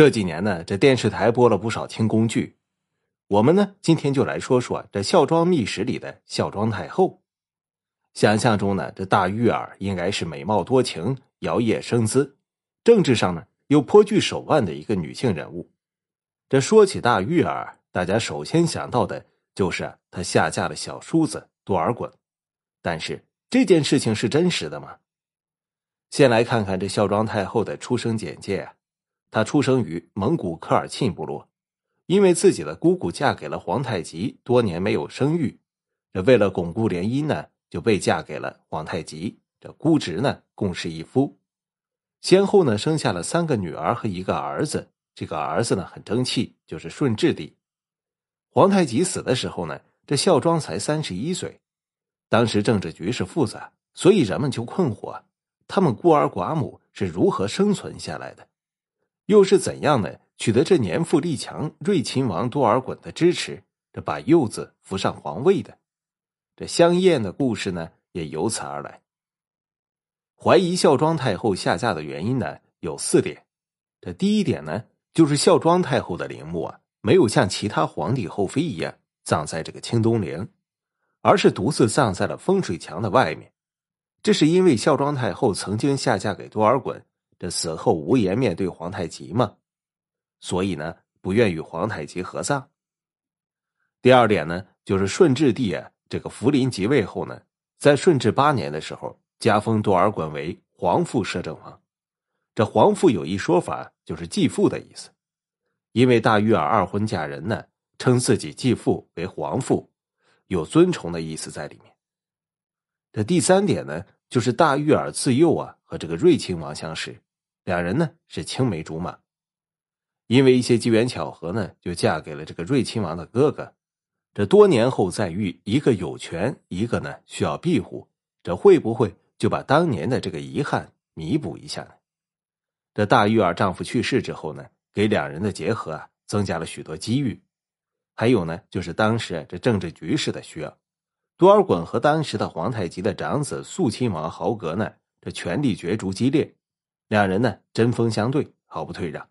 这几年呢，这电视台播了不少清宫剧，我们呢今天就来说说这《孝庄秘史》里的孝庄太后。想象中呢，这大玉儿应该是美貌多情、摇曳生姿，政治上呢又颇具手腕的一个女性人物。这说起大玉儿，大家首先想到的就是她下嫁了小叔子多尔衮。但是这件事情是真实的吗？先来看看这孝庄太后的出生简介啊。他出生于蒙古科尔沁部落，因为自己的姑姑嫁给了皇太极，多年没有生育，这为了巩固联姻呢，就被嫁给了皇太极。这姑侄呢，共侍一夫，先后呢生下了三个女儿和一个儿子。这个儿子呢很争气，就是顺治帝。皇太极死的时候呢，这孝庄才三十一岁。当时政治局势复杂，所以人们就困惑：他们孤儿寡母是如何生存下来的？又是怎样的取得这年富力强睿亲王多尔衮的支持，这把幼子扶上皇位的？这香艳的故事呢，也由此而来。怀疑孝庄太后下嫁的原因呢，有四点。这第一点呢，就是孝庄太后的陵墓啊，没有像其他皇帝后妃一样葬在这个清东陵，而是独自葬在了风水墙的外面。这是因为孝庄太后曾经下嫁给多尔衮。这死后无颜面对皇太极嘛，所以呢不愿与皇太极合葬。第二点呢，就是顺治帝啊，这个福临即位后呢，在顺治八年的时候，加封多尔衮为皇父摄政王。这皇父有一说法，就是继父的意思，因为大玉儿二婚嫁人呢，称自己继父为皇父，有尊崇的意思在里面。这第三点呢，就是大玉儿自幼啊和这个睿亲王相识。两人呢是青梅竹马，因为一些机缘巧合呢，就嫁给了这个睿亲王的哥哥。这多年后再遇，一个有权，一个呢需要庇护，这会不会就把当年的这个遗憾弥补一下呢？这大玉儿丈夫去世之后呢，给两人的结合啊增加了许多机遇。还有呢，就是当时这政治局势的需要，多尔衮和当时的皇太极的长子肃亲王豪格呢，这权力角逐激烈。两人呢针锋相对，毫不退让，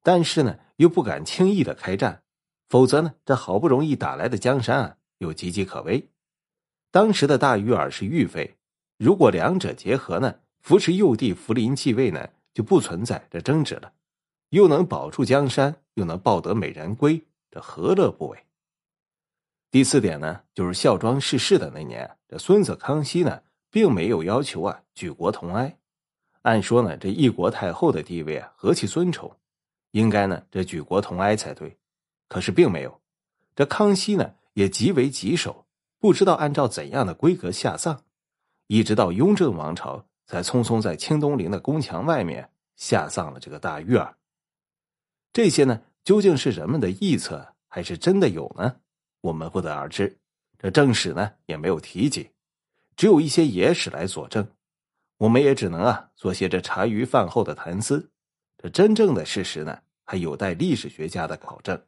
但是呢又不敢轻易的开战，否则呢这好不容易打来的江山啊又岌岌可危。当时的大玉儿是玉妃，如果两者结合呢，扶持幼帝福临继位呢，就不存在这争执了，又能保住江山，又能抱得美人归，这何乐不为？第四点呢，就是孝庄逝世的那年，这孙子康熙呢并没有要求啊举国同哀。按说呢，这一国太后的地位啊，何其尊崇，应该呢这举国同哀才对。可是并没有，这康熙呢也极为棘手，不知道按照怎样的规格下葬，一直到雍正王朝才匆匆在清东陵的宫墙外面下葬了这个大玉儿。这些呢究竟是人们的臆测，还是真的有呢？我们不得而知。这正史呢也没有提及，只有一些野史来佐证。我们也只能啊做些这茶余饭后的谈资，这真正的事实呢，还有待历史学家的考证。